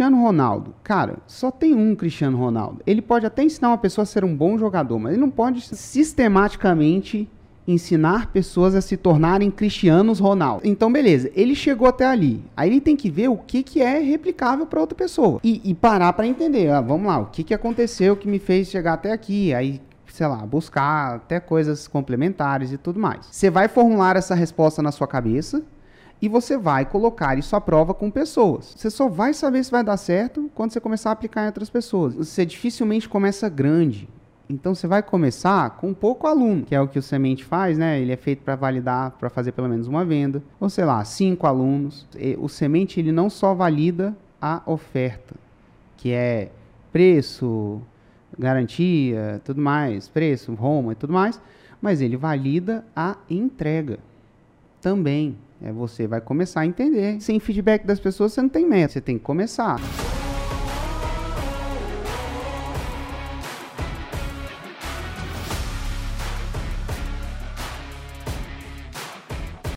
Cristiano Ronaldo. Cara, só tem um Cristiano Ronaldo. Ele pode até ensinar uma pessoa a ser um bom jogador, mas ele não pode sistematicamente ensinar pessoas a se tornarem cristianos Ronaldo. Então, beleza, ele chegou até ali. Aí ele tem que ver o que, que é replicável para outra pessoa. E, e parar para entender. Ah, vamos lá, o que, que aconteceu que me fez chegar até aqui? Aí sei lá, buscar até coisas complementares e tudo mais. Você vai formular essa resposta na sua cabeça e você vai colocar isso à prova com pessoas. Você só vai saber se vai dar certo quando você começar a aplicar em outras pessoas. Você dificilmente começa grande. Então você vai começar com pouco aluno, que é o que o Semente faz, né? Ele é feito para validar, para fazer pelo menos uma venda, ou sei lá, cinco alunos. O Semente ele não só valida a oferta, que é preço, garantia, tudo mais, preço, Roma e tudo mais, mas ele valida a entrega também. É você vai começar a entender. Sem feedback das pessoas você não tem meta, você tem que começar.